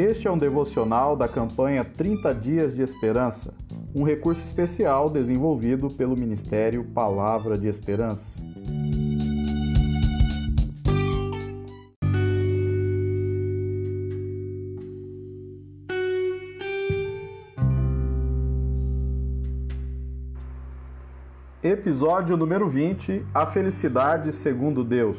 Este é um devocional da campanha 30 Dias de Esperança, um recurso especial desenvolvido pelo Ministério Palavra de Esperança. Episódio número 20 A Felicidade segundo Deus.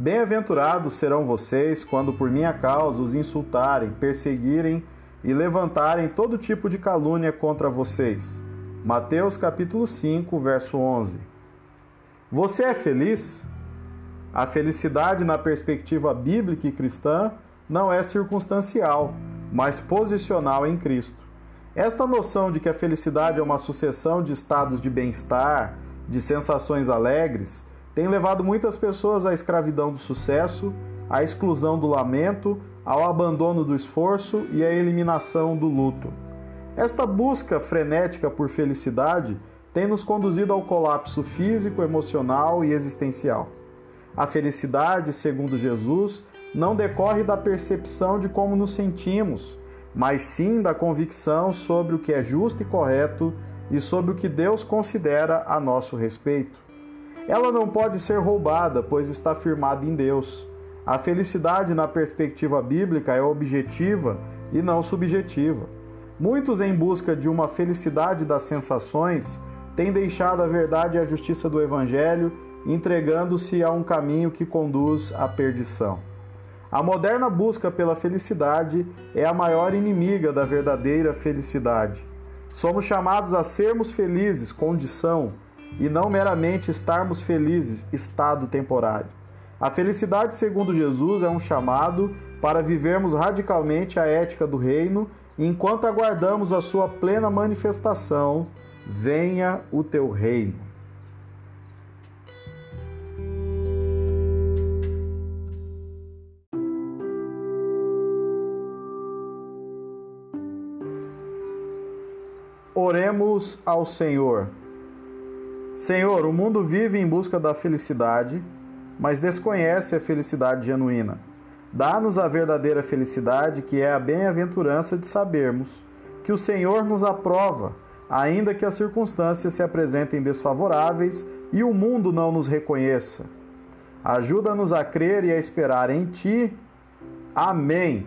Bem-aventurados serão vocês quando por minha causa os insultarem, perseguirem e levantarem todo tipo de calúnia contra vocês. Mateus capítulo 5, verso 11. Você é feliz? A felicidade na perspectiva bíblica e cristã não é circunstancial, mas posicional em Cristo. Esta noção de que a felicidade é uma sucessão de estados de bem-estar, de sensações alegres, tem levado muitas pessoas à escravidão do sucesso, à exclusão do lamento, ao abandono do esforço e à eliminação do luto. Esta busca frenética por felicidade tem nos conduzido ao colapso físico, emocional e existencial. A felicidade, segundo Jesus, não decorre da percepção de como nos sentimos, mas sim da convicção sobre o que é justo e correto e sobre o que Deus considera a nosso respeito. Ela não pode ser roubada, pois está firmada em Deus. A felicidade, na perspectiva bíblica, é objetiva e não subjetiva. Muitos, em busca de uma felicidade das sensações, têm deixado a verdade e a justiça do Evangelho, entregando-se a um caminho que conduz à perdição. A moderna busca pela felicidade é a maior inimiga da verdadeira felicidade. Somos chamados a sermos felizes, condição, e não meramente estarmos felizes, estado temporário. A felicidade, segundo Jesus, é um chamado para vivermos radicalmente a ética do reino enquanto aguardamos a sua plena manifestação. Venha o teu reino. Oremos ao Senhor. Senhor, o mundo vive em busca da felicidade, mas desconhece a felicidade genuína. Dá-nos a verdadeira felicidade, que é a bem-aventurança de sabermos que o Senhor nos aprova, ainda que as circunstâncias se apresentem desfavoráveis e o mundo não nos reconheça. Ajuda-nos a crer e a esperar em Ti. Amém.